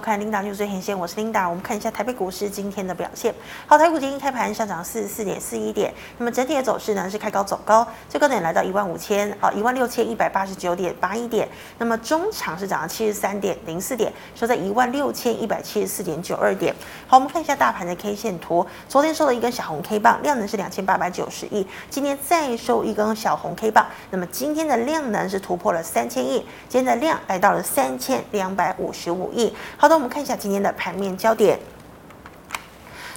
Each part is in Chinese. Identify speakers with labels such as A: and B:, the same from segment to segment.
A: 看 Linda 就最前线，我是 Linda。我们看一下台北股市今天的表现。好，台股今天开盘上涨四十四点四一点，那么整体的走势呢是开高走高，最高点来到一万五千啊一万六千一百八十九点八一点。那么中场是涨了七十三点零四点，收在一万六千一百七十四点九二点。好，我们看一下大盘的 K 线图，昨天收了一根小红 K 棒，量能是两千八百九十亿，今天再收一根小红 K 棒，那么今天的量能是突破了三千亿，今天的量来到了三千两百五十五亿。好。那我们看一下今天的盘面焦点。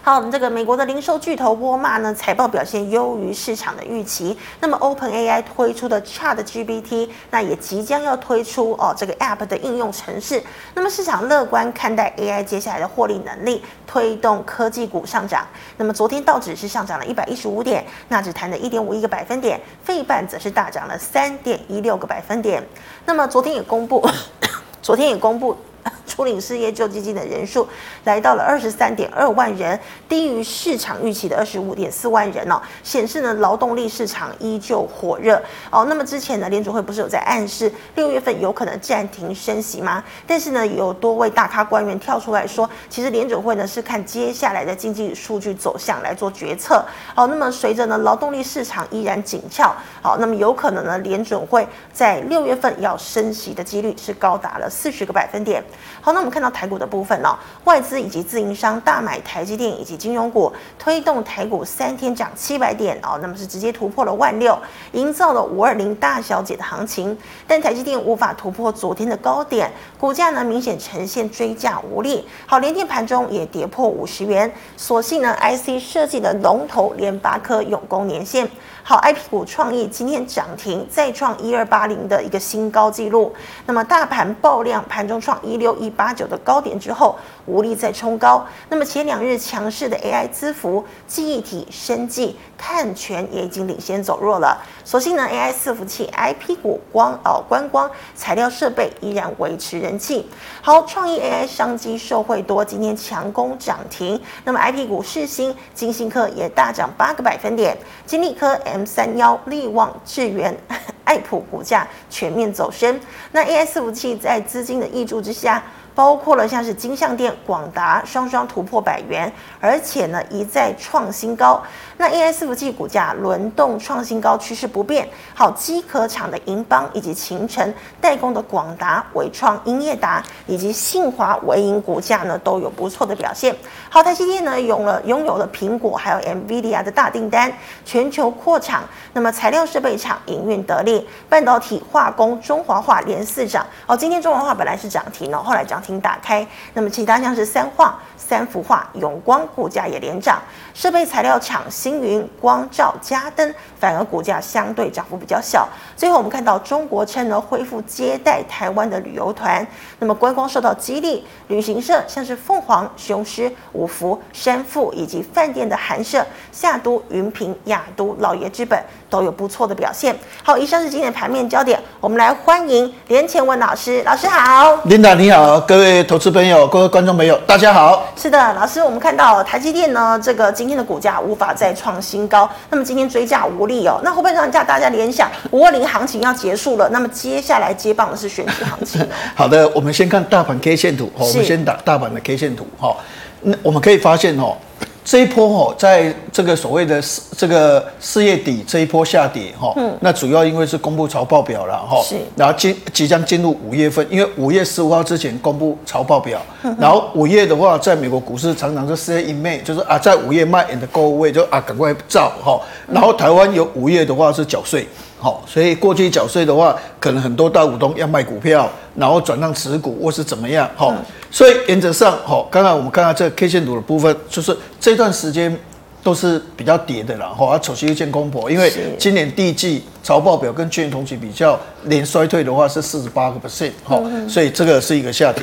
A: 好，我们这个美国的零售巨头沃尔玛呢，财报表现优于市场的预期。那么，OpenAI 推出的 ChatGPT，那也即将要推出哦，这个 App 的应用程式。那么，市场乐观看待 AI 接下来的获利能力，推动科技股上涨。那么，昨天道指是上涨了一百一十五点，纳指弹了一点五一个百分点，费半则是大涨了三点一六个百分点。那么，昨天也公布，昨天也公布。初领失业救济金的人数来到了二十三点二万人，低于市场预期的二十五点四万人哦，显示呢劳动力市场依旧火热哦。那么之前呢联准会不是有在暗示六月份有可能暂停升息吗？但是呢有多位大咖官员跳出来说，其实联准会呢是看接下来的经济数据走向来做决策哦。那么随着呢劳动力市场依然紧俏，好，那么有可能呢联准会在六月份要升息的几率是高达了四十个百分点。好，那我们看到台股的部分哦，外资以及自营商大买台积电以及金融股，推动台股三天涨七百点哦，那么是直接突破了万六，营造了五二零大小姐的行情。但台积电无法突破昨天的高点，股价呢明显呈现追价无力。好，联电盘中也跌破五十元，所幸呢 IC 设计的龙头联发科永攻年线。好，IP 股创意今天涨停，再创一二八零的一个新高纪录。那么大盘爆量，盘中创一六一八九的高点之后，无力再冲高。那么前两日强势的 AI 资服、记忆体、生技、碳权也已经领先走弱了。所幸呢，AI 伺服器、IP 股、光哦、观光、材料设备依然维持人气。好，创意 AI 商机受惠多，今天强攻涨停。那么 IP 股世芯、晶心科也大涨八个百分点，金丽科。M 三幺、力旺、智原、爱普股价全面走升。那 AI 伺服器在资金的挹注之下。包括了像是金像电、广达双双突破百元，而且呢一再创新高。那 AI 伺服器股价轮动创新高趋势不变。好，机壳厂的盈邦以及勤诚代工的广达、伟创、英业达以及信华、纬颖股价呢都有不错的表现。好，台积电呢拥了拥有了苹果还有 NVIDIA 的大订单，全球扩厂。那么材料设备厂营运得力，半导体化工中华化连四涨。哦，今天中华化本来是涨停了，后来涨。停打开，那么其他像是三化、三幅化、永光股价也连涨，设备材料厂星云、光照、嘉登反而股价相对涨幅比较小。最后我们看到中国称呢恢复接待台湾的旅游团，那么观光受到激励，旅行社像是凤凰、雄狮、五福、山富以及饭店的寒舍、夏都、云平、亚都、老爷之本都有不错的表现。好，以上是今天的盘面焦点，我们来欢迎连前文老师，老师好
B: 琳达你好。各位投资朋友，各位观众朋友，大家好。
A: 是的，老师，我们看到台积电呢，这个今天的股价无法再创新高，那么今天追价无力哦，那会不会让大家联想五二零行情要结束了？那么接下来接棒的是选举行情。
B: 好的，我们先看大盘 K 线图，我们先打大盘的 K 线图哈。那我们可以发现哦。这一波哦，在这个所谓的四这个四月底这一波下跌哈，嗯，那主要因为是公布财报表了哈，是，然后即即将进入五月份，因为五月十五号之前公布财报表，然后五月的话，在美国股市常常是 sell in May，就是啊，在五月卖 and go away，就啊赶快造哈，然后台湾有五月的话是缴税。好，所以过去缴税的话，可能很多大股东要卖股票，然后转让持股或是怎么样。好、嗯，所以原则上，好，刚刚我们看到这个 K 线图的部分，就是这段时间都是比较跌的了。哈，啊，首先一见公婆，因为今年第一季财报表跟去年同期比较，年衰退的话是四十八个 percent。好，所以这个是一个下跌。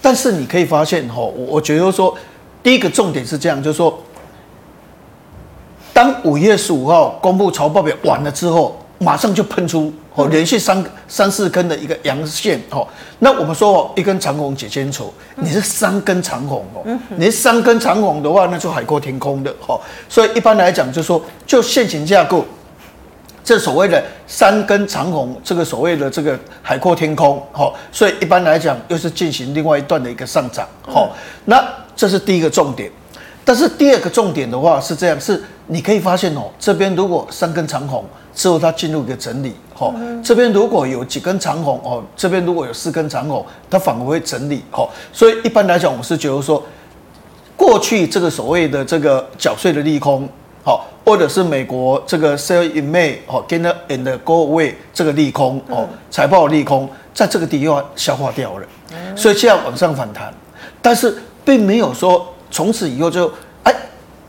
B: 但是你可以发现，哈，我我觉得说，第一个重点是这样，就是说，当五月十五号公布财报表完了之后。马上就喷出哦，连续三三四根的一个阳线哦。那我们说哦，一根长红解千愁，你是三根长红哦。你是三根长红的话，那就海阔天空的哦。所以一般来讲，就说就现行架构，这所谓的三根长红，这个所谓的这个海阔天空，哈，所以一般来讲又是进行另外一段的一个上涨，哈，那这是第一个重点。但是第二个重点的话是这样，是你可以发现哦，这边如果三根长红之后它进入一个整理，哈，这边如果有几根长红哦，这边如果有四根长红，它反而会整理，哈，所以一般来讲，我是觉得说，过去这个所谓的这个缴税的利空。好，或者是美国这个 sell in May 哦，get and go away 这个利空哦，财报利空，在这个地方消化掉了，所以现在往上反弹，但是并没有说从此以后就哎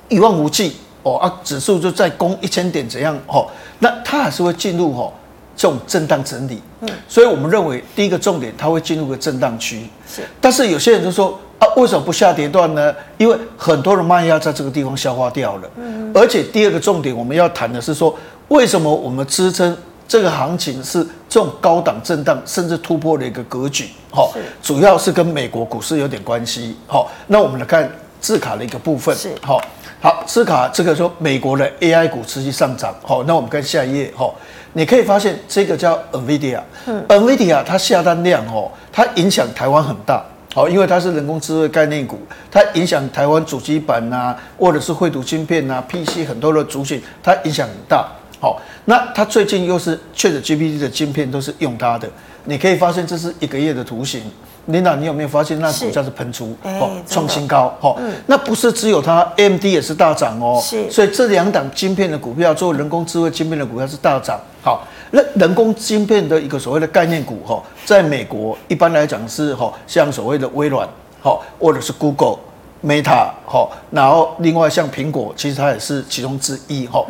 B: 一望无际哦啊，指数就再攻一千点怎样哦，那它还是会进入哦这种震荡整理，嗯所以我们认为第一个重点它会进入个震荡区，是，但是有些人就说。啊，为什么不下跌段呢？因为很多的卖压在这个地方消化掉了。嗯，而且第二个重点，我们要谈的是说，为什么我们支撑这个行情是这种高档震荡，甚至突破的一个格局？好，主要是跟美国股市有点关系。好，那我们来看字卡的一个部分。是，好，好，斯卡这个说美国的 AI 股持续上涨。好，那我们看下一页。哈，你可以发现这个叫 NVIDIA。嗯，NVIDIA 它下单量哦，它影响台湾很大。好，因为它是人工智慧概念股，它影响台湾主机板呐、啊，或者是绘图芯片呐、啊、PC 很多的族群，它影响很大。好，那它最近又是 ChatGPT 的晶片都是用它的，你可以发现这是一个月的图形。Linda，你有没有发现那股价是喷出哦，创新高？好，那不是只有它，AMD 也是大涨哦。是，所以这两档晶片的股票，做人工智慧晶片的股票是大涨。好。那人工晶片的一个所谓的概念股哈，在美国一般来讲是哈，像所谓的微软哈，或者是 Google、Meta 哈，然后另外像苹果，其实它也是其中之一哈。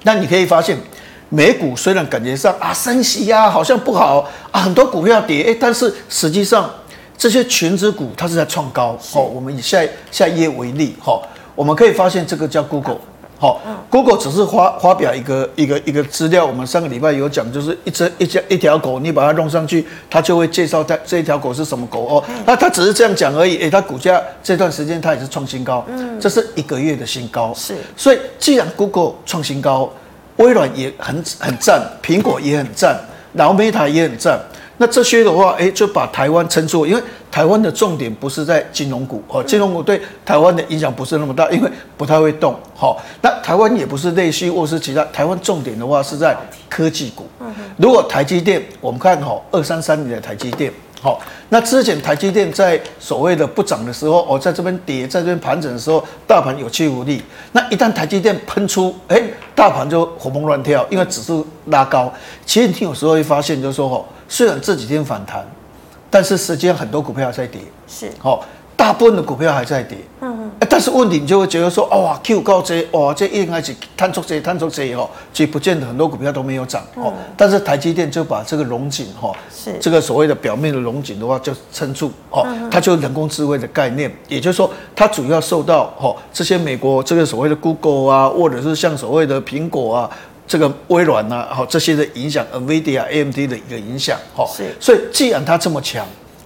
B: 嗯。那你可以发现，美股虽然感觉上啊升息呀，好像不好啊，很多股票跌，哎，但是实际上这些权值股它是在创高。哦，我们以下下一页为例哈，我们可以发现这个叫 Google。好，Google 只是发发表一个一个一个资料，我们上个礼拜有讲，就是一只一只一条狗，你把它弄上去，它就会介绍它这一条狗是什么狗哦。那它只是这样讲而已，诶，它股价这段时间它也是创新高，嗯，这是一个月的新高，是。所以既然 Google 创新高，微软也很很赞，苹果也很赞，然后 Meta 也很赞。那这些的话，诶，就把台湾称作，因为台湾的重点不是在金融股哦，金融股对台湾的影响不是那么大，因为不太会动。好，那台湾也不是内需或是其他，台湾重点的话是在科技股。如果台积电，我们看好二三三年的台积电。好，那之前台积电在所谓的不涨的时候，哦，在这边跌，在这边盘整的时候，大盘有气无力。那一旦台积电喷出，诶，大盘就活蹦乱跳，因为指数拉高。其实你有时候会发现，就是说，哦，虽然这几天反弹，但是实际上很多股票还在跌。是，好。大部分的股票还在跌，嗯嗯，但是问题你就会觉得说，哇，Q 高这，哇，这应该是探出这，探出这以后，其实不见得很多股票都没有涨，哦，但是台积电就把这个龙井，哈，是这个所谓的表面的龙井的话就撑住，哦，它就是人工智慧的概念，也就是说，它主要受到，哦，这些美国这个所谓的 Google 啊，或者是像所谓的苹果啊，这个微软啊，好这些的影响，NVIDIA、AMD 的一个影响，哈，是，所以既然它这么强，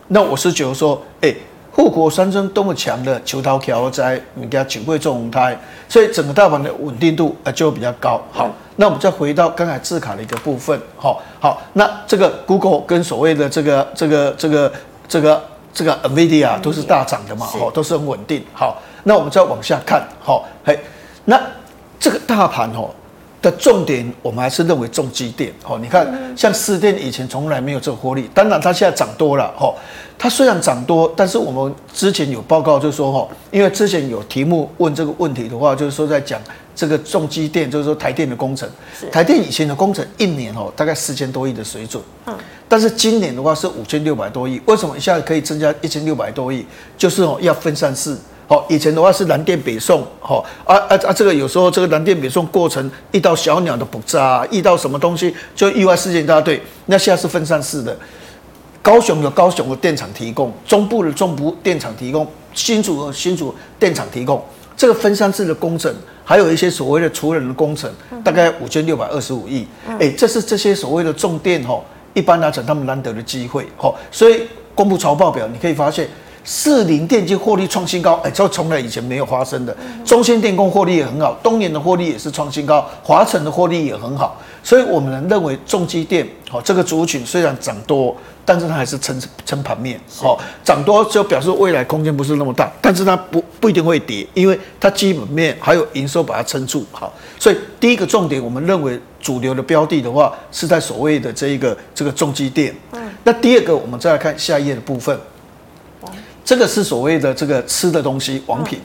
B: 那我是觉得说，哎。护国山庄多么强的求桃桥在人家九贵重胎，所以整个大盘的稳定度啊就比较高。好，那我们再回到刚才字卡的一个部分。好，好，那这个 Google 跟所谓的这个这个这个这个这个 NVIDIA 都是大涨的嘛，好，都是很稳定。好，那我们再往下看。好，嘿，那这个大盘哦。的重点，我们还是认为重机电。哦，你看，像四电以前从来没有这个获利，当然它现在涨多了。哦，它虽然涨多，但是我们之前有报告就说，哦，因为之前有题目问这个问题的话，就是说在讲这个重机电，就是说台电的工程。台电以前的工程一年哦，大概四千多亿的水准。嗯。但是今年的话是五千六百多亿，为什么一下子可以增加一千六百多亿？就是哦，要分散式。好，以前的话是南电北送，哦啊啊啊！这个有时候这个南电北送过程遇到小鸟的捕捉，遇到什么东西就意外事件一大堆。那现在是分散式的，高雄有高雄的电厂提供，中部的中部电厂提供，新竹有新竹电厂提供。这个分散式的工程，还有一些所谓的除人的工程，大概五千六百二十五亿。哎，这是这些所谓的重电哈，一般来讲他们难得的机会哈。所以公布财报表，你可以发现。士林电机获利创新高，哎，这从来以前没有发生的。中兴电工获利也很好，东联的获利也是创新高，华晨的获利也很好。所以我们认为重机电，好，这个族群虽然涨多，但是它还是撑撑盘面，好，涨多就表示未来空间不是那么大，但是它不不一定会跌，因为它基本面还有营收把它撑住，好。所以第一个重点，我们认为主流的标的的话，是在所谓的这一个这个重机电。嗯。那第二个，我们再来看下一页的部分。这个是所谓的这个吃的东西，王品，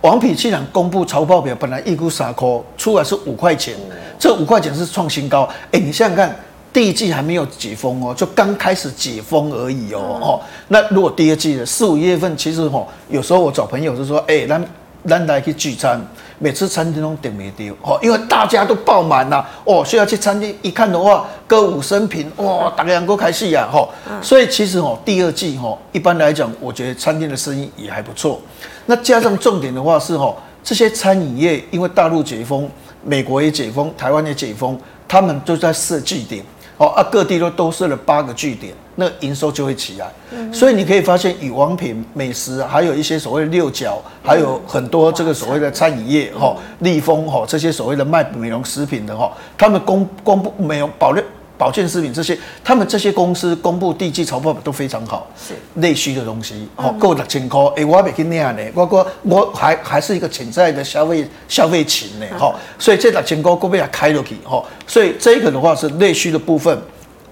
B: 王品既然公布财报表，本来预估三块，出来是五块钱，这五块钱是创新高。哎，你想想看，第一季还没有解封哦，就刚开始解封而已哦。哦，那如果第二季的四五月份，其实哦，有时候我找朋友就说，哎，那咱来去聚餐。每次餐厅都点没丢哦，因为大家都爆满了哦，需要去餐厅一看的话，歌舞升平哇，大家能够开戏呀哈，所以其实哦，第二季哈，一般来讲，我觉得餐厅的生意也还不错。那加上重点的话是哈，这些餐饮业因为大陆解封，美国也解封，台湾也解封，他们都在设据点。哦啊，各地都都设了八个据点，那营收就会起来。嗯、所以你可以发现，以王品美食，还有一些所谓的六角，还有很多这个所谓的餐饮业，哈、嗯，立丰哈，这些所谓的卖美容食品的哈，他们公公布美容保保健食品这些，他们这些公司公布第一季财报都非常好，是。内需的东西，哦，够六千块，哎，我没去那样呢，我我我还还是一个潜在的消费消费群呢，哈，所以这六千块够不要开落去，哈，所以这个的话是内需的部分，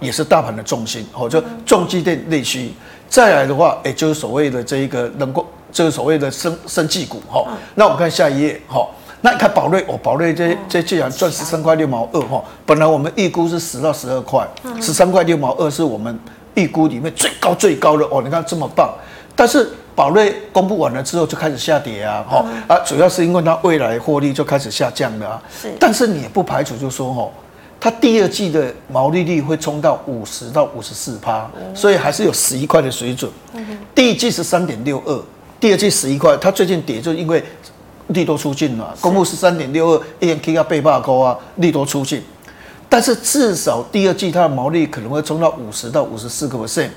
B: 也是大盘的重心，哦，就重机电内需，再来的话，哎，就是所谓的这一个能够，这个所谓的生生技股，哈，那我们看下一页，哈。那你看宝瑞哦，宝瑞这这既然赚十三块六毛二哈，本来我们预估是十到十二块，十三块六毛二是我们预估里面最高最高的哦。你看这么棒，但是宝瑞公布完了之后就开始下跌啊，哈啊，主要是因为它未来获利就开始下降了啊。是，但是你也不排除就说哈，它第二季的毛利率会冲到五十到五十四趴，所以还是有十一块的水准。第一季是三点六二，第二季十一块，它最近跌就因为。利多出尽了，公布十三点六二，一年 K 要被罢高啊，利多出尽，但是至少第二季它的毛利可能会冲到五十到五十四个 percent，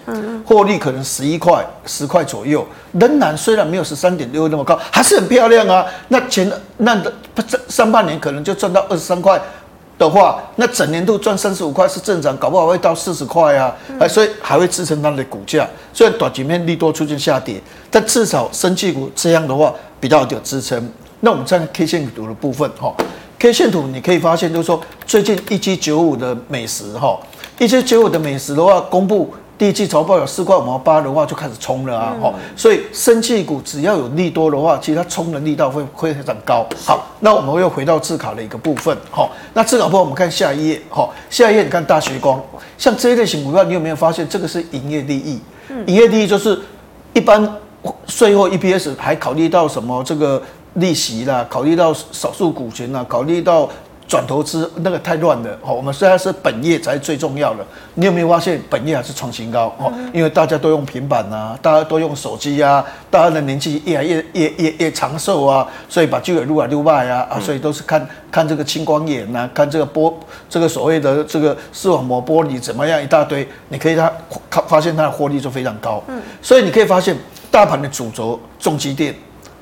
B: 获利可能十一块十块左右，仍然虽然没有十三点六二那么高，还是很漂亮啊。那前那的上半年可能就赚到二十三块的话，那整年度赚三十五块是正常，搞不好会到四十块啊，所以还会支撑它的股价。虽然短期面利多出现下跌，但至少生技股这样的话。比较有支撑，那我们再看 K 线图的部分哈，K 线图你可以发现，就是说最近一七九五的美食哈，一七九五的美食的话，公布第一季财报有四块五毛八的话，就开始冲了啊哈，所以生气股只要有利多的话，其实它冲的力道会会非常高。好，那我们又回到自考的一个部分哈，那自考部分我们看下一页哈，下一页你看大学光，像这一类型股票，你有没有发现这个是营业利益？营业利益就是一般。税后 EPS 还考虑到什么？这个利息啦，考虑到少数股权啦，考虑到转投资，那个太乱了。好，我们虽然是本业才是最重要的。你有没有发现本业还是创新高？哦，因为大家都用平板啊，大家都用手机啊，大家的年纪越来越越越越长寿啊，所以把就业率啊溜卖啊啊，所以都是看看这个青光眼呐、啊，看这个玻这个所谓的这个视网膜玻璃怎么样一大堆，你可以它看发现它的获利就非常高。嗯，所以你可以发现。大盘的主轴，重机电、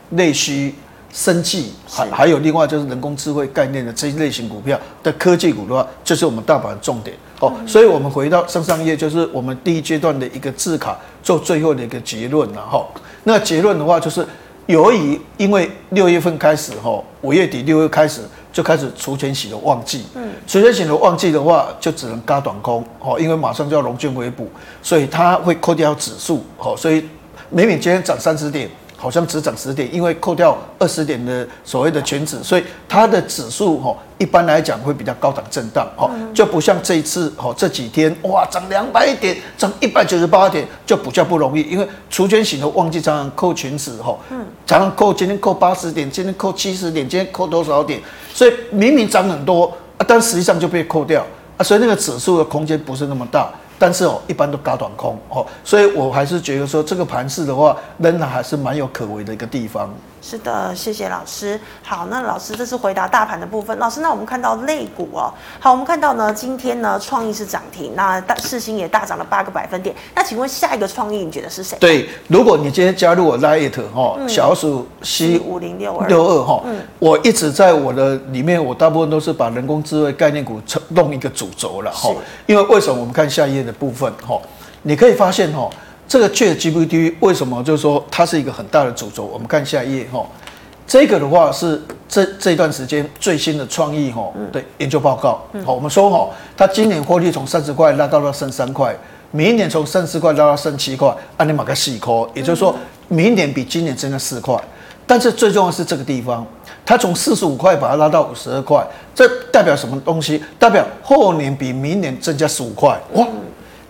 B: 内需、生技，还还有另外就是人工智慧概念的这一类型股票的科技股的话，就是我们大盘的重点哦。所以，我们回到上上页，就是我们第一阶段的一个字卡做最后的一个结论了哈。那结论的话，就是由于因为六月份开始哈，五月底六月开始就开始除权息的旺季，嗯，除权息的旺季的话，就只能嘎短空哦，因为马上就要融券回补，所以它会扣掉指数哦，所以。美美今天涨三十点，好像只涨十点，因为扣掉二十点的所谓的权值，所以它的指数哈一般来讲会比较高档震荡哈，就不像这一次哈这几天哇涨两百点，涨一百九十八点就比较不容易，因为除权型的旺季常常扣权值哈，常常扣今天扣八十点，今天扣七十点，今天扣多少点，所以明明涨很多啊，但实际上就被扣掉啊，所以那个指数的空间不是那么大。但是哦，一般都打短空哦，所以我还是觉得说这个盘势的话，仍然还是蛮有可为的一个地方。
A: 是的，谢谢老师。好，那老师这是回答大盘的部分。老师，那我们看到类股哦，好，我们看到呢，今天呢，创意是涨停，那大世星也大涨了八个百分点。那请问下一个创意你觉得是谁？
B: 对，如果你今天加入我 Line 哈、嗯，小鼠 C
A: 五零六二
B: 六二哈，我一直在我的里面，我大部分都是把人工智慧概念股弄一个主轴了哈。因为为什么？我们看下一页的部分哈，你可以发现哈。这个 ChatGPT 为什么就是说它是一个很大的主轴？我们看下一页哈，这个的话是这这段时间最新的创意哈的研究报告。好，我们说哈，它今年获利从三十块拉到了剩三块，明年从三十块拉到剩七块，按你马个细扣，也就是说明年比今年增加四块。但是最重要的是这个地方，它从四十五块把它拉到五十二块，这代表什么东西？代表后年比明年增加十五块。哇，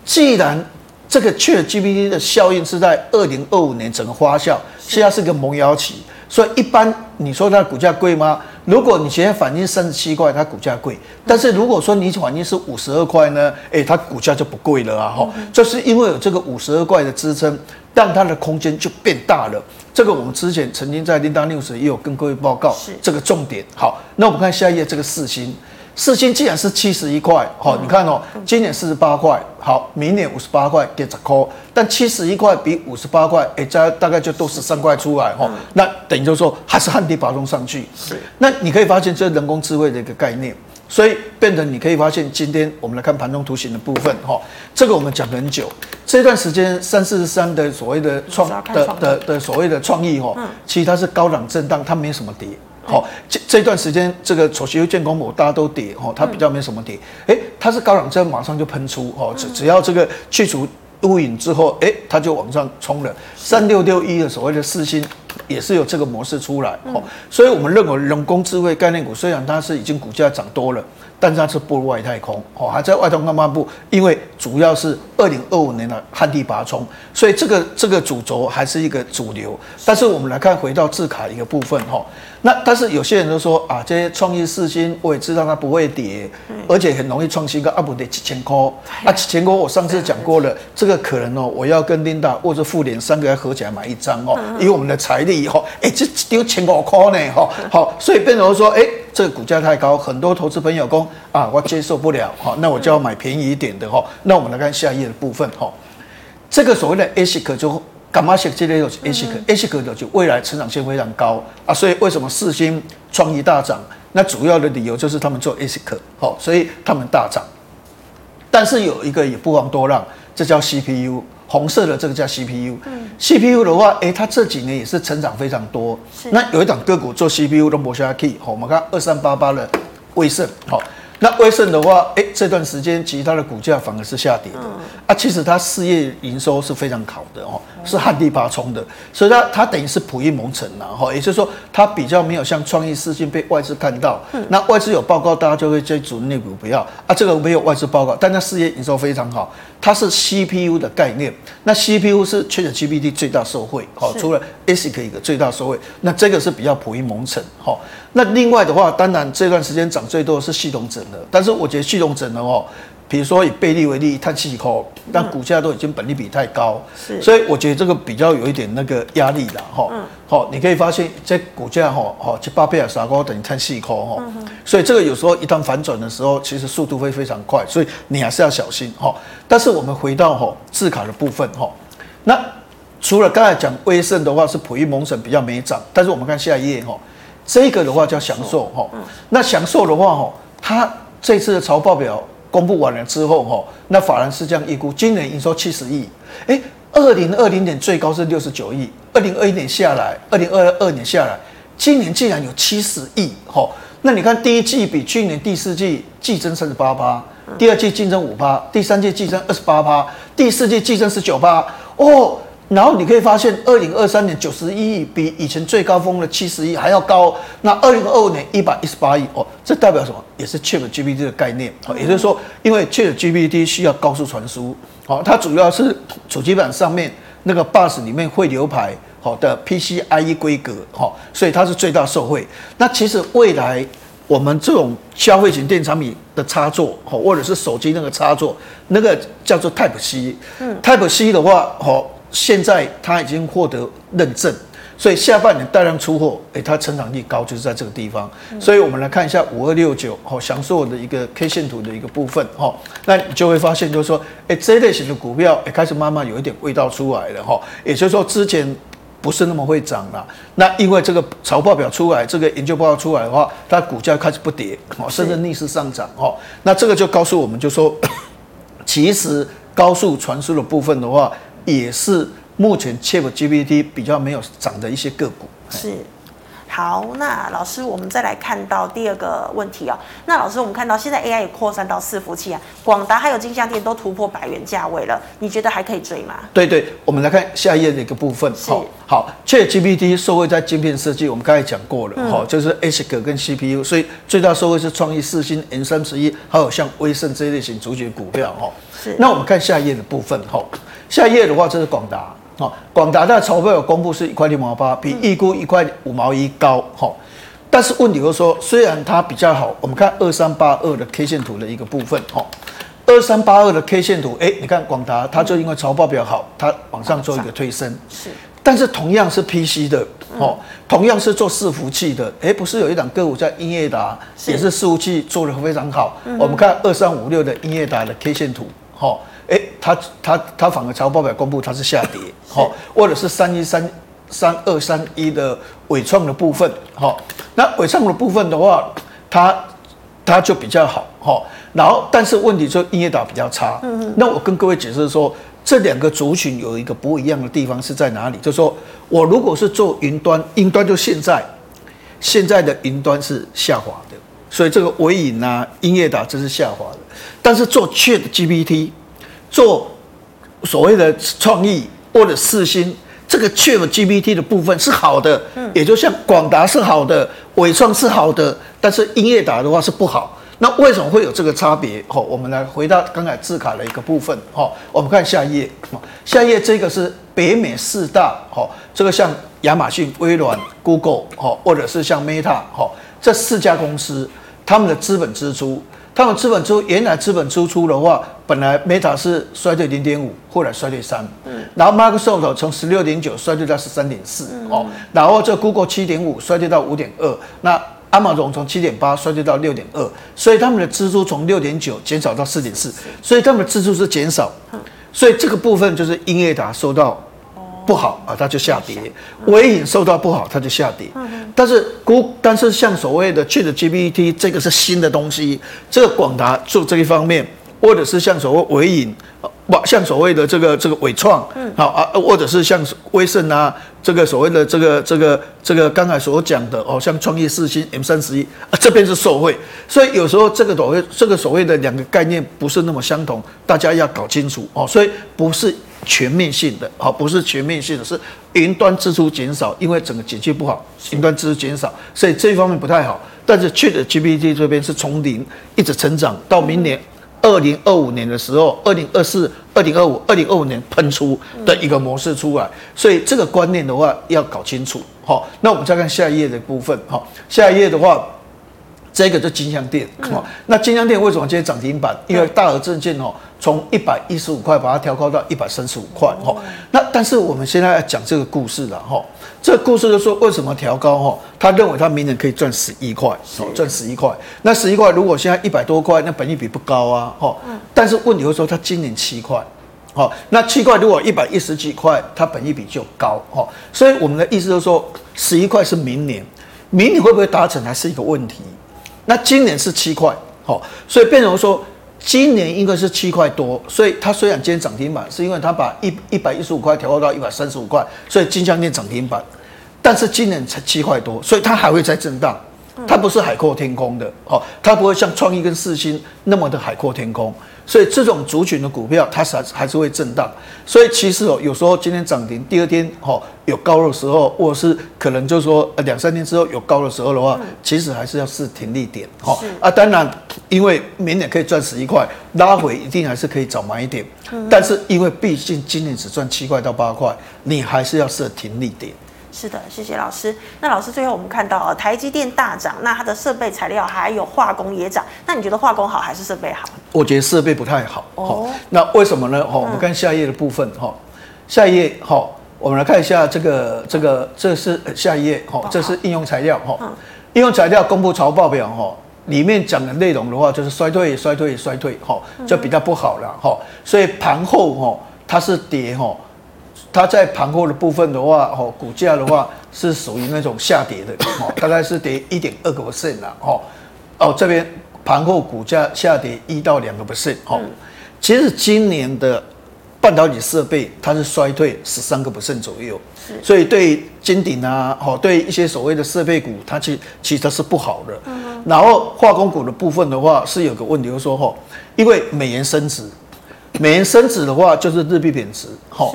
B: 既然这个 ChatGPT 的效应是在二零二五年整个发酵，现在是个萌芽期，所以一般你说它股价贵吗？如果你现在反映三十七块，它股价贵；但是如果说你反映是五十二块呢？诶，它股价就不贵了啊！哈，就是因为有这个五十二块的支撑，让它的空间就变大了。这个我们之前曾经在 Linda News 也有跟各位报告，这个重点。好，那我们看下一页这个世芯。世芯既然是七十一块，好，你看哦，今年四十八块，好，明年五十八块，跌十块，但七十一块比五十八块，哎，加大概就多十三块出来，哈，那等于就是说还是旱地拔葱上去，是，那你可以发现这是人工智慧的一个概念，所以变成你可以发现，今天我们来看盘中图形的部分，哈，这个我们讲很久，这段时间三四十三的所谓的创的的的所谓的创意，哈，其实它是高档震荡，它没什么跌。好，这这段时间这个丑媳妇见公婆大家都跌，哈，它比较没什么跌，哎，它是高档之后马上就喷出，哈，只只要这个去除乌影之后，哎，它就往上冲了。三六六一的所谓的四星也是有这个模式出来，哦，所以我们认为人工智慧概念股虽然它是已经股价涨多了。但是它是步入外太空哦，还在外太空漫步，因为主要是二零二五年的旱地拔葱，所以这个这个主轴还是一个主流。但是我们来看回到字卡一个部分哈，那但是有些人都说啊，这些创意四星我也知道它不会跌，而且很容易创新高，啊不得几千块。啊几千块，我上次讲过了，这个可能哦，我要跟 Linda 或者富联三个人合起来买一张哦，以我们的财力以后，哎，这丢千五块呢哈，好，所以变成说哎。这个股价太高，很多投资朋友说啊，我接受不了哈，那我就要买便宜一点的哈。那我们来看下一页的部分哈，这个所谓的 ASIC 就干嘛写这类东西？ASIC，ASIC 的就未来成长性非常高啊，所以为什么四星创意大涨？那主要的理由就是他们做 ASIC 好，所以他们大涨。但是有一个也不遑多让，这叫 CPU。红色的这个叫 CPU，嗯，CPU 的话，哎，它这几年也是成长非常多。那有一档个股做 CPU 的摩下去，好，我们看二三八八的威盛，好。那威盛的话，哎，这段时间其实它的股价反而是下跌的，嗯、啊，其实它事业营收是非常好的哦，是旱地拔葱的，所以它它等于是普益蒙尘了哈，也就是说它比较没有像创意世芯被外资看到，嗯、那外资有报告，大家就会追逐那股不要。啊，这个没有外资报告，但它事业营收非常好，它是 CPU 的概念，那 CPU 是 ChatGPT 最大受惠，好，除了 ASIC 一个最大受惠，那这个是比较普益蒙尘哈。那另外的话，当然这段时间涨最多的是系统整的，但是我觉得系统整的哦，比如说以贝利为例，碳气口，但股价都已经本利比太高，是，所以我觉得这个比较有一点那个压力了哈。嗯。好，你可以发现这股价哈，哈，七八倍啊，啥高等于碳气口哈。所以这个有时候一旦反转的时候，其实速度会非常快，所以你还是要小心哈。但是我们回到哈字卡的部分哈，那除了刚才讲威盛的话是普益蒙省比较没涨，但是我们看下一页哈。这个的话叫享受哈，那享受的话哈，它这次的财报表公布完了之后哈，那法人是这样预估，今年营收七十亿，哎，二零二零年最高是六十九亿，二零二一年下来，二零二二年下来，今年竟然有七十亿哈，那你看第一季比去年第四季季增三十八趴，第二季季增五趴，第三季季增二十八趴，第四季季增十九趴哦。然后你可以发现，二零二三年九十一亿比以前最高峰的七十亿还要高。那二零二五年一百一十八亿哦，这代表什么？也是 ChatGPT 的概念。哦，也就是说，因为 ChatGPT 需要高速传输，好，它主要是主机板上面那个 bus 里面会流排好的 PCIe 规格，好，所以它是最大受惠。那其实未来我们这种消费型电子产品的插座，或者是手机那个插座，那个叫做 Type C。嗯，Type C 的话，好，现在它已经获得认证，所以下半年大量出货，哎，它成长力高，就是在这个地方。所以我们来看一下五二六九，哦，祥硕的一个 K 线图的一个部分，哈，那你就会发现，就是说，哎，这类型的股票，哎，开始慢慢有一点味道出来了，哈，也就是说之前。不是那么会涨了，那因为这个财报表出来，这个研究报告出来的话，它股价开始不跌，哦，甚至逆势上涨，哦，那这个就告诉我们，就说，其实高速传输的部分的话，也是目前 ChatGPT 比较没有涨的一些个股，
A: 是。好，那老师，我们再来看到第二个问题哦。那老师，我们看到现在 AI 也扩散到伺服器啊，广达还有金像店都突破百元价位了，你觉得还可以追吗？
B: 对对，我们来看下一页的一个部分。好，好，ChatGPT 受惠在晶片设计，我们刚才讲过了，哈、嗯，就是 ASIC 跟 CPU，所以最大受惠是创意、四星、N 三十一，还有像威盛这一类型主角股票，哈。是。那我们看下一页的部分，哈，下一页的话，这是广达。哦，广达的财报有公布是一块六毛八，比预估一块五毛一高。哈，但是问题就是说，虽然它比较好，我们看二三八二的 K 线图的一个部分。哈，二三八二的 K 线图，哎，你看广达，它就因为财报比较好，它往上做一个推升。是，但是同样是 PC 的，哦，同样是做伺服器的，哎，不是有一档个股叫英业达，也是伺服器做的非常好。我们看二三五六的英业达的 K 线图，哈。哎，它它它反而财报表公布它是下跌，好，或者是三一三三二三一的伟创的部分，好，那伟创的部分的话，它它就比较好，好，然后但是问题就音乐岛比较差，嗯，那我跟各位解释说，这两个族群有一个不一样的地方是在哪里？就是说我如果是做云端，云端就现在现在的云端是下滑的，所以这个纬颖啊，音乐岛这是下滑的，但是做 ChatGPT。做所谓的创意或者四星，这个 ChatGPT 的部分是好的，嗯，也就像广达是好的，纬创是好的，但是英业达的话是不好。那为什么会有这个差别？好，我们来回到刚才字卡的一个部分。好，我们看下一页。下一页这个是北美四大，好，这个像亚马逊、微软、Google，好，或者是像 Meta，好，这四家公司他们的资本支出。他们资本出原来资本支出的话，本来 Meta 是衰退零点五，后来衰退三，嗯，然后 Microsoft 从十六点九衰退到十三点四，哦，然后这 Google 七点五衰退到五点二，那 Amazon 从七点八衰退到六点二，所以他们的支出从六点九减少到四点四，所以他们的支出是减少，所以这个部分就是英业达受到。不好啊，它就下跌；尾影受到不好，它就下跌。但是股，但是像所谓的 ChatGPT 这个是新的东西，这个广达做这一方面，或者是像所谓伟影，不像所谓的这个这个伟创，好啊，或者是像威盛啊，这个所谓的这个这个这个刚才所讲的哦，像创业四星 M 三十一啊，这边是受惠，所以有时候这个所谓这个所谓的两个概念不是那么相同，大家要搞清楚哦，所以不是。全面性的，好，不是全面性的，是云端支出减少，因为整个景气不好，云端支出减少，所以这一方面不太好。但是 ChatGPT 这边是从零一直成长，到明年二零二五年的时候，二零二四、二零二五、二零二五年喷出的一个模式出来，所以这个观念的话要搞清楚。好，那我们再看下一页的部分。好，下一页的话。这个就金像店，哦，那金像店为什么今天涨停板？因为大额证券哦，从一百一十五块把它调高到一百三十五块，哦，那但是我们现在要讲这个故事了，哈，这个故事就说为什么调高，哈，他认为他明年可以赚十一块，哦，赚十一块，那十一块如果现在一百多块，那本益比不高啊，哈，但是问题就是说他今年七块，好，那七块如果一百一十几块，它本益比就高，哈，所以我们的意思就是说十一块是明年，明年会不会达成还是一个问题。那今年是七块，好，所以变成说今年应该是七块多，所以它虽然今天涨停板，是因为它把一一百一十五块调高到一百三十五块，所以金像电涨停板，但是今年才七块多，所以它还会再震荡，它不是海阔天空的，好，它不会像创意跟四星那么的海阔天空。所以这种族群的股票，它是还是会震荡。所以其实哦，有时候今天涨停，第二天哦有高的时候，或者是可能就是说呃两三天之后有高的时候的话，其实还是要试停利点哈。啊，当然，因为明年可以赚十一块，拉回一定还是可以早买一点。但是因为毕竟今年只赚七块到八块，你还是要设停利点。
A: 是的，谢谢老师。那老师最后我们看到台积电大涨，那它的设备材料还有化工也涨，那你觉得化工好还是设备好？
B: 我觉得设备不太好。哦，那为什么呢？哦，我们看下一页的部分哈，下一页哈，我们来看一下这个这个这是下一页哈，这是应用材料哈，应用材料公布财报表哈。里面讲的内容的话，就是衰退、衰退、衰退，哈，就比较不好了，哈。所以盘后，哈，它是跌，哈，它在盘后的部分的话，哦，股价的话是属于那种下跌的，哦，大概是跌一点二个 percent 了，哦。哦，这边盘后股价下跌一到两个 percent，哦。其实今年的。半导体设备它是衰退十三个 percent 左右，所以对金鼎啊，好，对一些所谓的设备股，它其其实是不好的。然后化工股的部分的话，是有个问题，就是说哈，因为美元升值，美元升值的话就是日币贬值，哈，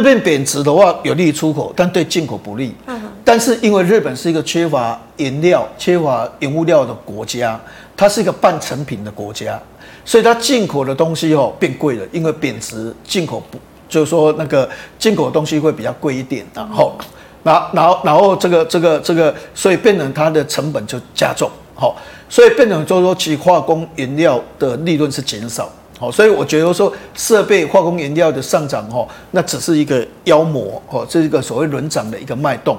B: 日币贬值的话有利于出口，但对进口不利。嗯但是因为日本是一个缺乏原料、缺乏原物料的国家，它是一个半成品的国家。所以它进口的东西哦变贵了，因为贬值，进口不就是说那个进口的东西会比较贵一点，然后，然后然后然后这个这个这个，所以变成它的成本就加重，好，所以变成就是说其化工原料的利润是减少，好，所以我觉得说设备化工原料的上涨哦，那只是一个妖魔哦，这是一个所谓轮涨的一个脉动，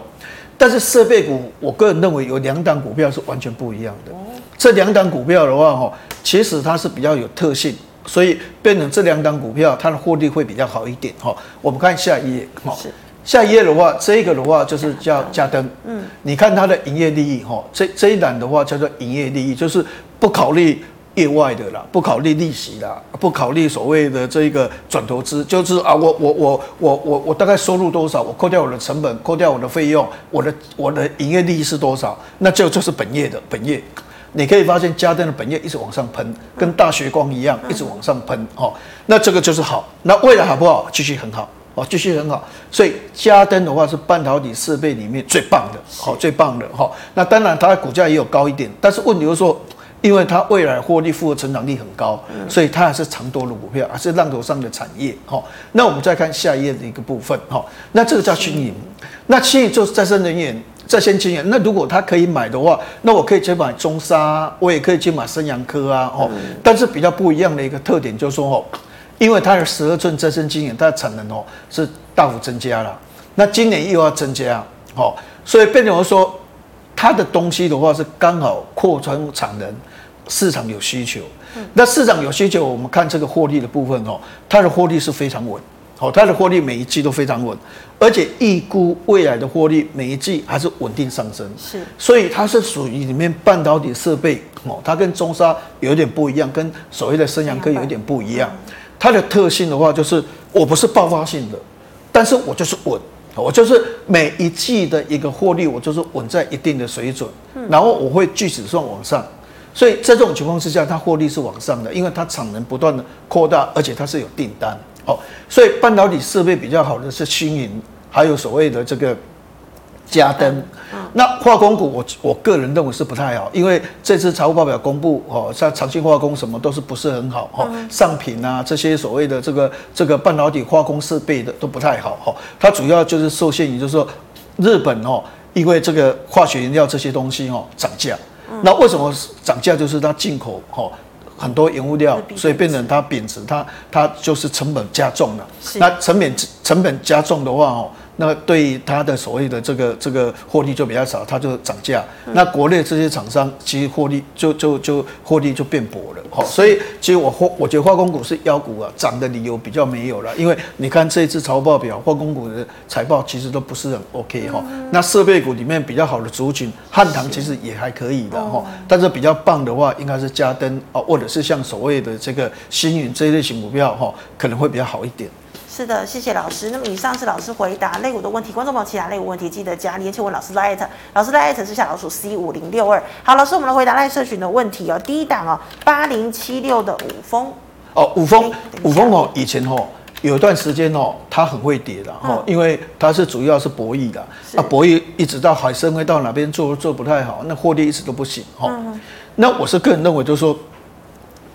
B: 但是设备股，我个人认为有两档股票是完全不一样的。这两档股票的话，哈，其实它是比较有特性，所以变成这两档股票，它的获利会比较好一点，哈。我们看下一页，哈，下一页的话，这个的话就是叫加登，嗯，你看它的营业利益，哈，这这一档的话叫做营业利益，就是不考虑业外的啦，不考虑利息啦，不考虑所谓的这个转投资，就是啊，我我我我我我大概收入多少，我扣掉我的成本，扣掉我的费用，我的我的营业利益是多少，那就就是本业的本业。你可以发现家登的本业一直往上喷，跟大学光一样，一直往上喷哦。那这个就是好，那未来好不好？继续很好哦，继续很好。所以家登的话是半导体设备里面最棒的，好，最棒的哈。那当然它的股价也有高一点，但是问题就是说，因为它未来获利复合成长率很高，所以它还是长多的股票，还是浪头上的产业哈。那我们再看下一页的一个部分哈。那这个叫轻盈，那轻盈就是再生能源。再先经验，那如果它可以买的话，那我可以去买中沙，我也可以去买升阳科啊，哦，但是比较不一样的一个特点就是说，哦，因为它的十二寸再生晶圆，它的产能哦是大幅增加了，那今年又要增加，哦，所以变成说，它的东西的话是刚好扩充产能，市场有需求，那市场有需求，我们看这个获利的部分哦，它的获利是非常稳。好，它的获利每一季都非常稳，而且预估未来的获利每一季还是稳定上升。是，所以它是属于里面半导体设备哦，它跟中沙有点不一样，跟所谓的升阳科有点不一样。它的特性的话，就是我不是爆发性的，但是我就是稳，我就是每一季的一个获利，我就是稳在一定的水准，然后我会据此算往上。所以在这种情况之下，它获利是往上的，因为它产能不断的扩大，而且它是有订单。哦，所以半导体设备比较好的是星云，还有所谓的这个家登。那化工股，我我个人认为是不太好，因为这次财务报表公布，哦，像长青化工什么都是不是很好，哈，上品啊这些所谓的这个这个半导体化工设备的都不太好，哈，它主要就是受限于就是说日本哦，因为这个化学原料这些东西哦涨价，那为什么涨价？就是它进口哈。很多原物料，所以变成它贬值，它它就是成本加重了。那成本成本加重的话哦。那对它的所谓的这个这个获利就比较少，它就涨价。那国内这些厂商其实获利就就就获利就变薄了。好，所以其实我化我觉得化工股是妖股啊，涨的理由比较没有了。因为你看这一次财报表，化工股的财报其实都不是很 OK 哈。那设备股里面比较好的族群，汉唐其实也还可以的哈。但是比较棒的话，应该是嘉登哦，或者是像所谓的这个星云这一类型股票哈，可能会比较好一点。
A: 是的，谢谢老师。那么以上是老师回答类股的问题，观众朋友其他类股问题记得加连结问老师 LINE，老师 LINE 是小老鼠 C 五零六二。好，老师，我们来回答 LINE 社群的问题哦。第一档哦，八零七六的五峰
B: 哦，五峰五峰哦，以前哦有一段时间哦，它很会跌的哦，因为它是主要是博弈的，啊博弈一直到海参会到哪边做做不太好，那获利一直都不行哈。那我是个人认为，就是说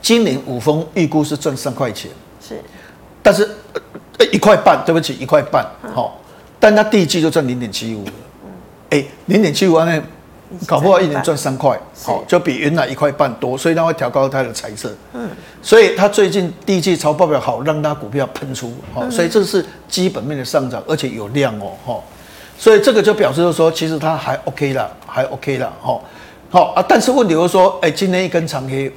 B: 今年五峰预估是赚三块钱，是，但是。一块半，对不起，一块半，好，但它第一季就赚零点七五了，哎，零点七五那搞不好一年赚三块，好，就比原来一块半多，所以它会调高它的财色。嗯，所以它最近第一季财报表好，让它股票喷出，好，所以这是基本面的上涨，而且有量哦，哈，所以这个就表示说，其实它还 OK 啦，还 OK 啦，哈，好啊，但是问题就是说，哎，今天一根长黑，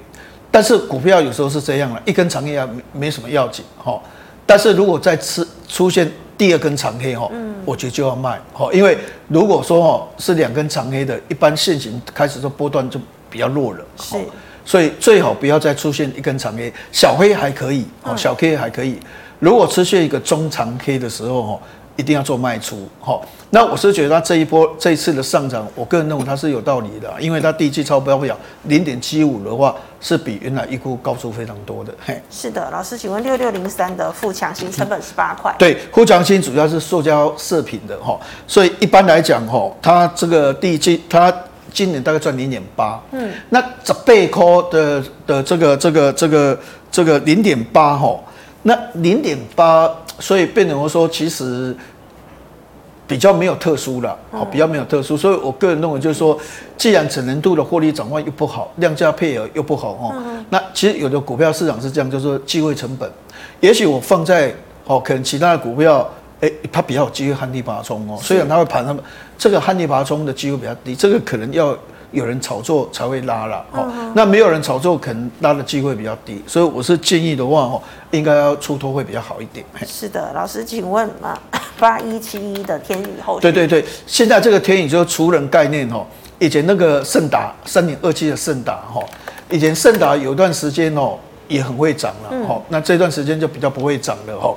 B: 但是股票有时候是这样了，一根长黑啊，没没什么要紧，哈，但是如果再次出现。第二根长黑哈，我觉得就要卖哈，因为如果说哈是两根长黑的，一般现行开始的波段就比较弱了，是，所以最好不要再出现一根长黑，小黑还可以哦，小 K 还可以，如果出现一个中长 K 的时候哈。一定要做卖出，好，那我是觉得它这一波这一次的上涨，我个人认为它是有道理的，因为它第一季超标表零点七五的话，是比原来预估高出非常多的。嘿，
A: 是的，老师，请问六六零三的富强新成本十八块？
B: 对，富强新主要是塑胶射频的哈，所以一般来讲哈，它这个第一季它今年大概赚零点八，嗯，那十八块的的这个这个这个这个零点八哈，那零点八。所以变成我说，其实比较没有特殊了，好，比较没有特殊。所以我个人认为，就是说，既然整年度的获利展望又不好，量价配额又不好哦，那其实有的股票市场是这样，就是说机会成本。也许我放在哦，可能其他的股票，哎，它比较有机会旱地拔葱哦，虽然它会盘，那么这个旱地拔葱的机会比较低，这个可能要。有人炒作才会拉了，哦，那没有人炒作，可能拉的机会比较低，所以我是建议的话，哦，应该要出脱会比较好一点。
A: 是的，老师，请问啊，八一七一的天宇后续？
B: 对对对，现在这个天宇就是除人概念，哦，以前那个盛达三点二七的盛达，哈，以前盛达有段时间哦也很会涨了，哈，那这段时间就比较不会涨了，哈，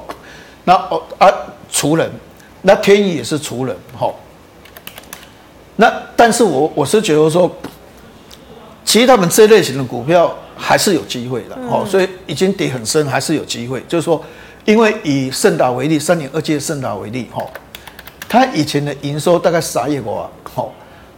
B: 那哦啊除人，那天宇也是除人，哈。那但是我我是觉得说，其实他们这类型的股票还是有机会的，哦、嗯，所以已经跌很深，还是有机会。就是说，因为以盛达为例，三点二七的盛达为例，哈，它以前的营收大概三亿多，哈，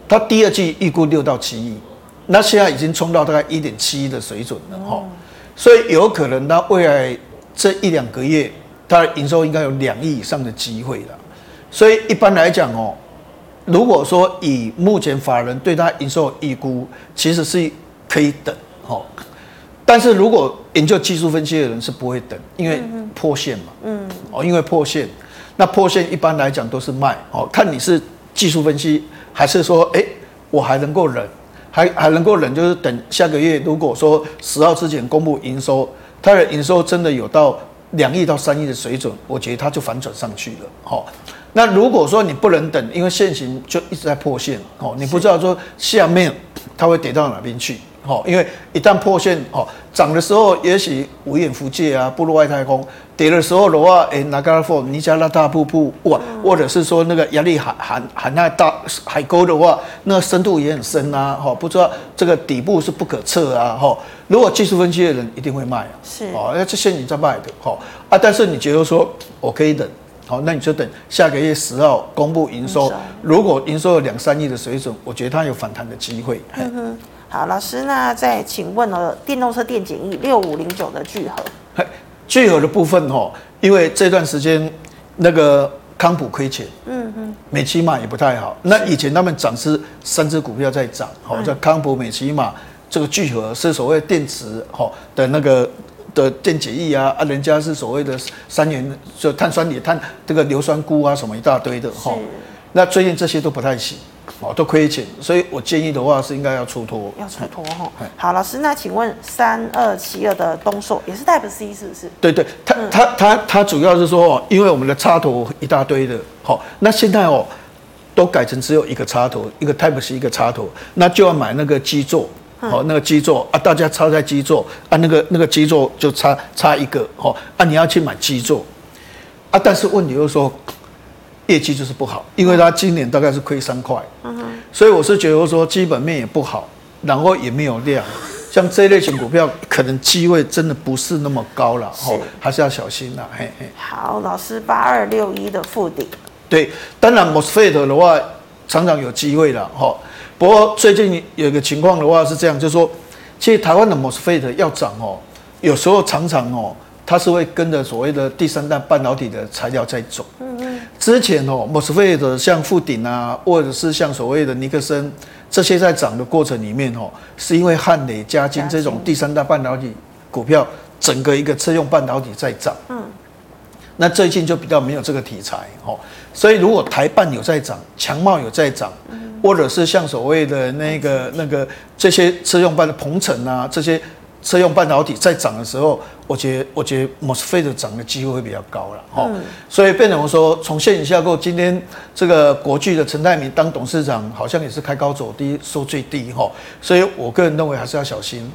B: 它第二季预估六到七亿，那现在已经冲到大概一点七亿的水准了，哈、嗯，所以有可能它未来这一两个月，它的营收应该有两亿以上的机会了。所以一般来讲，哦。如果说以目前法人对他营收预估，其实是可以等，哦。但是如果研究技术分析的人是不会等，因为破线嘛，嗯，哦，因为破线，那破线一般来讲都是卖，哦，看你是技术分析，还是说，哎，我还能够忍，还还能够忍，就是等下个月，如果说十号之前公布营收，它的营收真的有到两亿到三亿的水准，我觉得它就反转上去了，好。那如果说你不能等，因为现行就一直在破线哦，你不知道说下面它会跌到哪边去哦，因为一旦破线哦，涨的时候也许五眼福界啊，步入外太空；跌的时候的话，哎，拿加拉佛尼加拉大瀑布哇，或者是说那个亚利海海海那大海沟的话，那深度也很深啊，哈，不知道这个底部是不可测啊，哈。如果技术分析的人一定会卖啊，是哦，那这些你在卖的，哈啊，但是你觉得说我可以等？好，那你就等下个月十号公布营收。如果营收有两三亿的水准，我觉得它有反弹的机会。
A: 嗯哼，好，老师，那再请问了，电动车电解液六五零九的聚合，
B: 聚合的部分哈，因为这段时间那个康普亏钱，嗯嗯，美琪玛也不太好。那以前他们涨是三只股票在涨，好，叫康普、美琪玛，这个聚合是所谓电池哈的那个。的电解液啊啊，人家是所谓的三元就碳酸锂、碳这个硫酸钴啊什么一大堆的哈。那最近这些都不太行，哦，都亏钱，所以我建议的话是应该要出脱，
A: 要出脱哈。好，老师，那请问三二七二的东硕也是 Type C 是不是？
B: 对对，它它它它主要是说，因为我们的插头一大堆的，好，那现在哦都改成只有一个插头，一个 Type C 一个插头，那就要买那个基座。好，那个基座啊，大家插在基座啊，那个那个基座就差差一个，哦，啊，你要去买基座啊，但是问题就是说，业绩就是不好，因为它今年大概是亏三块，所以我是觉得说基本面也不好，然后也没有量，像这一类型股票可能机会真的不是那么高了，哦，还是要小心啦，嘿嘿。
A: 好，老师八二六一的附顶，
B: 对，当然 MOSFET 的话常常有机会了，哈。不过最近有一个情况的话是这样，就是说，其实台湾的 MOSFET 要涨哦，有时候常常哦，它是会跟着所谓的第三代半导体的材料在走。嗯嗯。之之前哦，，mosfet 像富鼎啊，或者是像所谓的尼克森，这些在涨的过程里面哦，是因为汉磊、嘉晶这种第三代半导体股票，整个一个车用半导体在涨。嗯。那最近就比较没有这个题材哦，所以如果台半有在涨，强茂有在涨，或者是像所谓的那个那个这些车用半的鹏程啊，这些车用半导体在涨的时候，我觉得我觉得 MOSFET 涨的机会会比较高了哈。所以变成说，从线下过，今天这个国巨的陈泰明当董事长，好像也是开高走低，收最低哈。所以我个人认为还是要小心。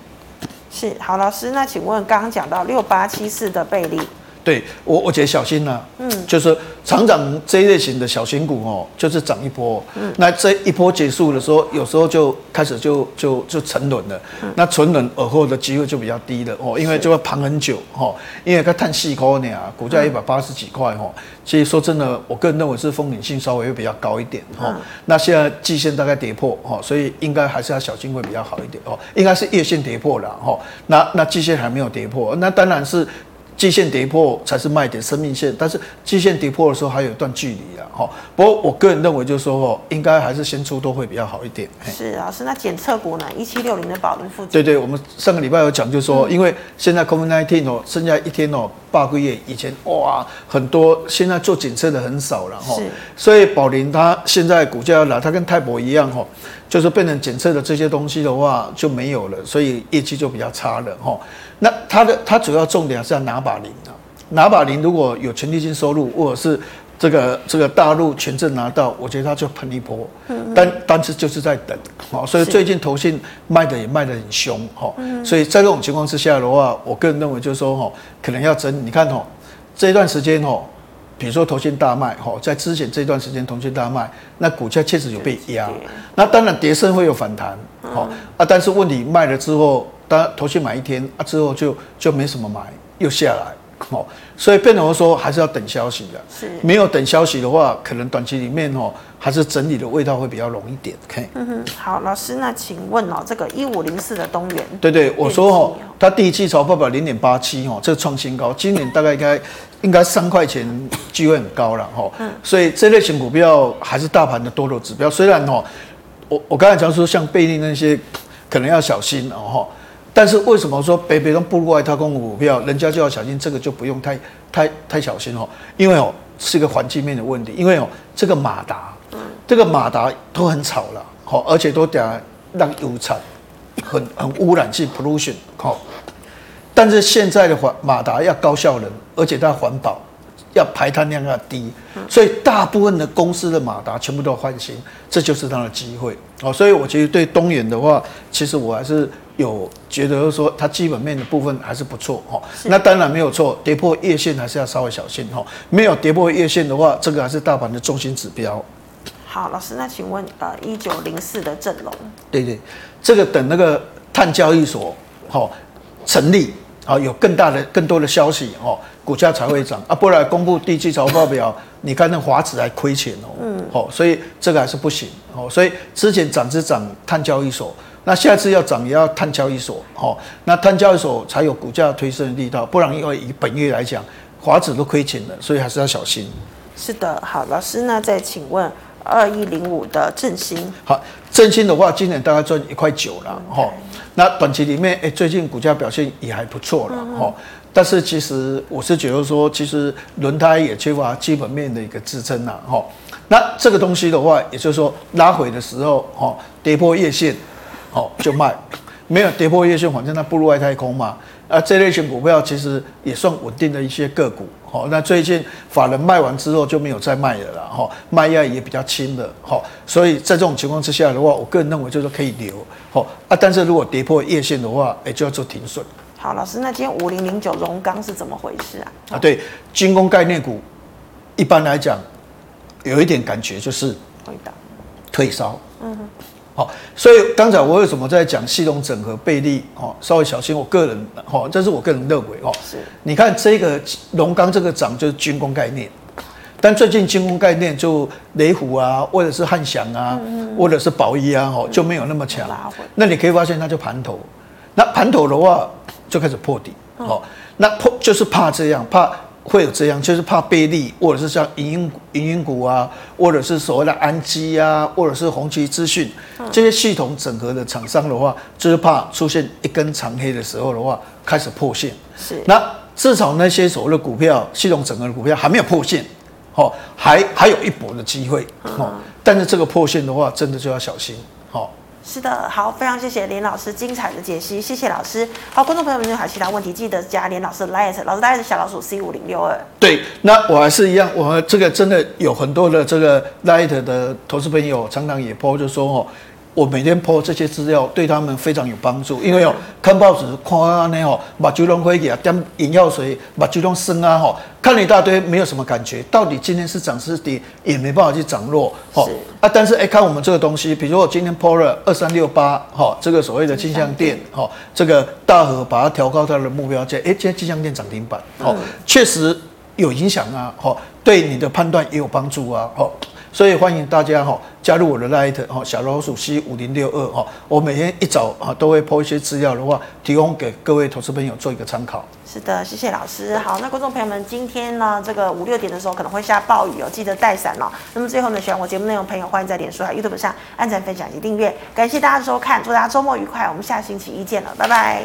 A: 是好，老师，那请问刚刚讲到六八七四的倍利。
B: 对我，我觉得小心呐、啊，嗯，就是常常这一类型的小型股哦，就是涨一波，嗯，那这一波结束的时候，有时候就开始就就就沉沦了，嗯、那沉沦而后的机会就比较低了哦，因为就会盘很久哈，因为它探细科呢，股价一百八十几块哈，其实说真的，我个人认为是风险性稍微会比较高一点哈，嗯、那现在季线大概跌破哈，所以应该还是要小心会比较好一点哦，应该是月线跌破了哈，那那季线还没有跌破，那当然是。季线跌破才是卖点，生命线。但是季线跌破的时候还有一段距离啊，哈。不过我个人认为就是说，哦，应该还是先出都会比较好一点。
A: 是老师，那检测股呢？一七六零的宝林附近。
B: 对对，我们上个礼拜有讲，就是说，因为现在 COVID nineteen 哦，剩下一天哦，八个月以前哇，很多现在做检测的很少了哈。是。所以宝林它现在股价来，它跟泰博一样哈，就是变成检测的这些东西的话就没有了，所以业绩就比较差了哈。那它的它主要重点还是要拿把零啊，拿把零如果有权利金收入，或者是这个这个大陆权证拿到，我觉得它就喷一波，但但是就是在等，好，所以最近投信卖的也卖的很凶，哈，所以在这种情况之下的话，我个人认为就是说，哈，可能要整，你看，哈，这一段时间，哈，比如说头先大卖，哈，在之前这段时间头先大卖，那股价确实有被压，那当然跌升会有反弹，好啊，但是问题卖了之后。当头先买一天啊，之后就就没什么买，又下来，哦，所以变成说还是要等消息的。是，没有等消息的话，可能短期里面哦，还是整理的味道会比较浓一点。OK，
A: 嗯哼，好，老师，那请问哦，这个一五零四的东元，
B: 对对，我说哦，它第一季超报表零点八七哦，这创新高，今年大概应该应该三块钱机会很高了哈。嗯，所以这类型股票还是大盘的多头指标，虽然哦，我我刚才讲说像贝利那些可能要小心哦。但是为什么说北北东步入外太空股票，人家就要小心？这个就不用太太太小心哦，因为哦是一个环境面的问题。因为哦这个马达，这个马达都很吵了，好，而且都等下让油产很很污染性 pollution 好。但是现在的环马达要高效能，而且它环保，要排碳量要低，所以大部分的公司的马达全部都要换新，这就是它的机会哦。所以我觉得对东元的话，其实我还是。有觉得说它基本面的部分还是不错哈，那当然没有错，跌破月线还是要稍微小心哈。没有跌破月线的话，这个还是大盘的中心指标。
A: 好，老师，那请问呃，一九零四的阵容，
B: 对对，这个等那个碳交易所哈成立啊，有更大的、更多的消息哈，股价才会涨。啊，不然公布第一季财报表，你看那华指还亏钱哦，嗯，好，所以这个还是不行哦，所以之前涨只涨碳交易所。那下次要涨也要探交易所，好，那探交易所才有股价推升的力道，不然因为以本月来讲，华指都亏钱了，所以还是要小心。
A: 是的，好，老师，那再请问二一零五的振兴，
B: 好，振兴的话，今年大概赚一块九了，哈那短期里面，哎，最近股价表现也还不错了，哈、嗯，但是其实我是觉得说，其实轮胎也缺乏基本面的一个支撑呐，哈，那这个东西的话，也就是说拉回的时候，哈，跌破月线。好，就卖，没有跌破月线，反正它步入外太空嘛。啊，这类型股票其实也算稳定的一些个股。好，那最近法人卖完之后就没有再卖了啦。哈，卖压也比较轻的。哈，所以在这种情况之下的话，我个人认为就是可以留。好啊，但是如果跌破月线的话，哎，就要做停损。
A: 好，老师，那今天五零零九荣刚是怎么回事啊？
B: 啊，对，军工概念股，一般来讲，有一点感觉就是退烧。嗯哼。好，所以刚才我为什么在讲系统整合倍利？哦，稍微小心。我个人，哈，这是我个人认为，哦，是。你看这个龙刚这个涨就是军工概念，但最近军工概念就雷虎啊，或者是汉翔啊，或者是宝一啊，哦，就没有那么强。那你可以发现它就盘头，那盘头的话就开始破底，好，那破就是怕这样，怕会有这样，就是怕倍利，或者是像银音银音股啊，或者是所谓的安基啊，或者是红旗资讯这些系统整合的厂商的话，就是怕出现一根长黑的时候的话，开始破线。
A: 是。
B: 那至少那些所谓的股票系统整合的股票还没有破线，哦，还还有一搏的机会，哦。但是这个破线的话，真的就要小心，哦。
A: 是的，好，非常谢谢林老师精彩的解析，谢谢老师。好，观众朋友们，有还有其他问题，记得加林老师的 lite 老师 LINE 是小老鼠 C 五零六二。
B: 对，那我还是一样，我这个真的有很多的这个 lite 的投资朋友，常常也播就说哦。我每天 po 这些资料，对他们非常有帮助。因为哦，看报纸看啊那哦，把酒龙灰给啊，点眼药水，把酒龙生啊吼，看了一大堆，没有什么感觉。到底今天是涨是跌，也没办法去掌握。哦啊，但是哎，看我们这个东西，比如我今天 po 了二三六八，哈，这个所谓的金像电，哈，这个大和把它调高它的目标价，哎，今天金像电涨停板，哦，确实有影响啊，哦，对你的判断也有帮助啊，哈。所以欢迎大家哈加入我的 Light 哈小老鼠 C 五零六二哈，我每天一早啊都会 po 一些资料的话，提供给各位投资朋友做一个参考。
A: 是的，谢谢老师。好，那观众朋友们，今天呢这个五六点的时候可能会下暴雨哦，记得带伞哦。那么最后呢，喜欢我节目内容朋友，欢迎在脸书还有 YouTube 上按赞、分享及订阅。感谢大家的收看，祝大家周末愉快，我们下星期一见了，拜拜。